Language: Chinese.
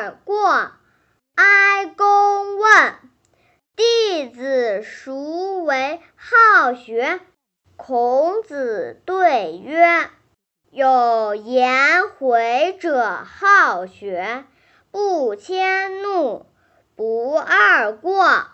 二过，哀公问弟子孰为好学？孔子对曰：有颜回者好学，不迁怒，不贰过。